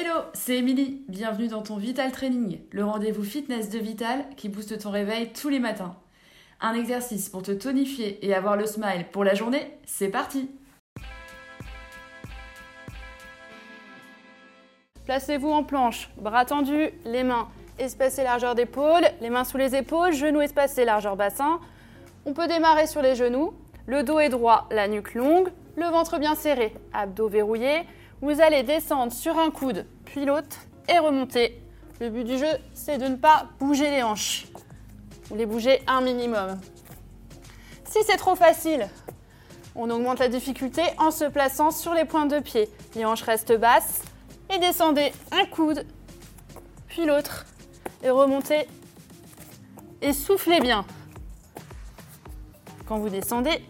Hello, c'est Émilie. Bienvenue dans ton Vital Training, le rendez-vous fitness de Vital qui booste ton réveil tous les matins. Un exercice pour te tonifier et avoir le smile pour la journée, c'est parti Placez-vous en planche, bras tendus, les mains espacées largeur d'épaule, les mains sous les épaules, genoux espacés largeur bassin. On peut démarrer sur les genoux, le dos est droit, la nuque longue, le ventre bien serré, abdos verrouillés. Vous allez descendre sur un coude, puis l'autre, et remonter. Le but du jeu, c'est de ne pas bouger les hanches. Vous les bougez un minimum. Si c'est trop facile, on augmente la difficulté en se plaçant sur les pointes de pied. Les hanches restent basses et descendez un coude, puis l'autre, et remontez et soufflez bien. Quand vous descendez,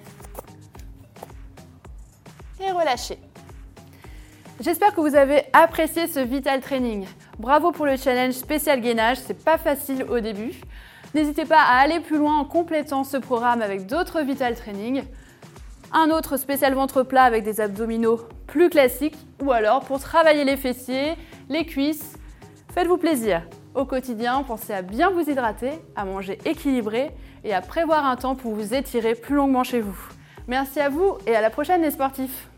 et relâchez. J'espère que vous avez apprécié ce Vital Training. Bravo pour le challenge spécial gainage, c'est pas facile au début. N'hésitez pas à aller plus loin en complétant ce programme avec d'autres Vital Training. Un autre spécial ventre plat avec des abdominaux plus classiques ou alors pour travailler les fessiers, les cuisses. Faites-vous plaisir. Au quotidien, pensez à bien vous hydrater, à manger équilibré et à prévoir un temps pour vous étirer plus longuement chez vous. Merci à vous et à la prochaine les sportifs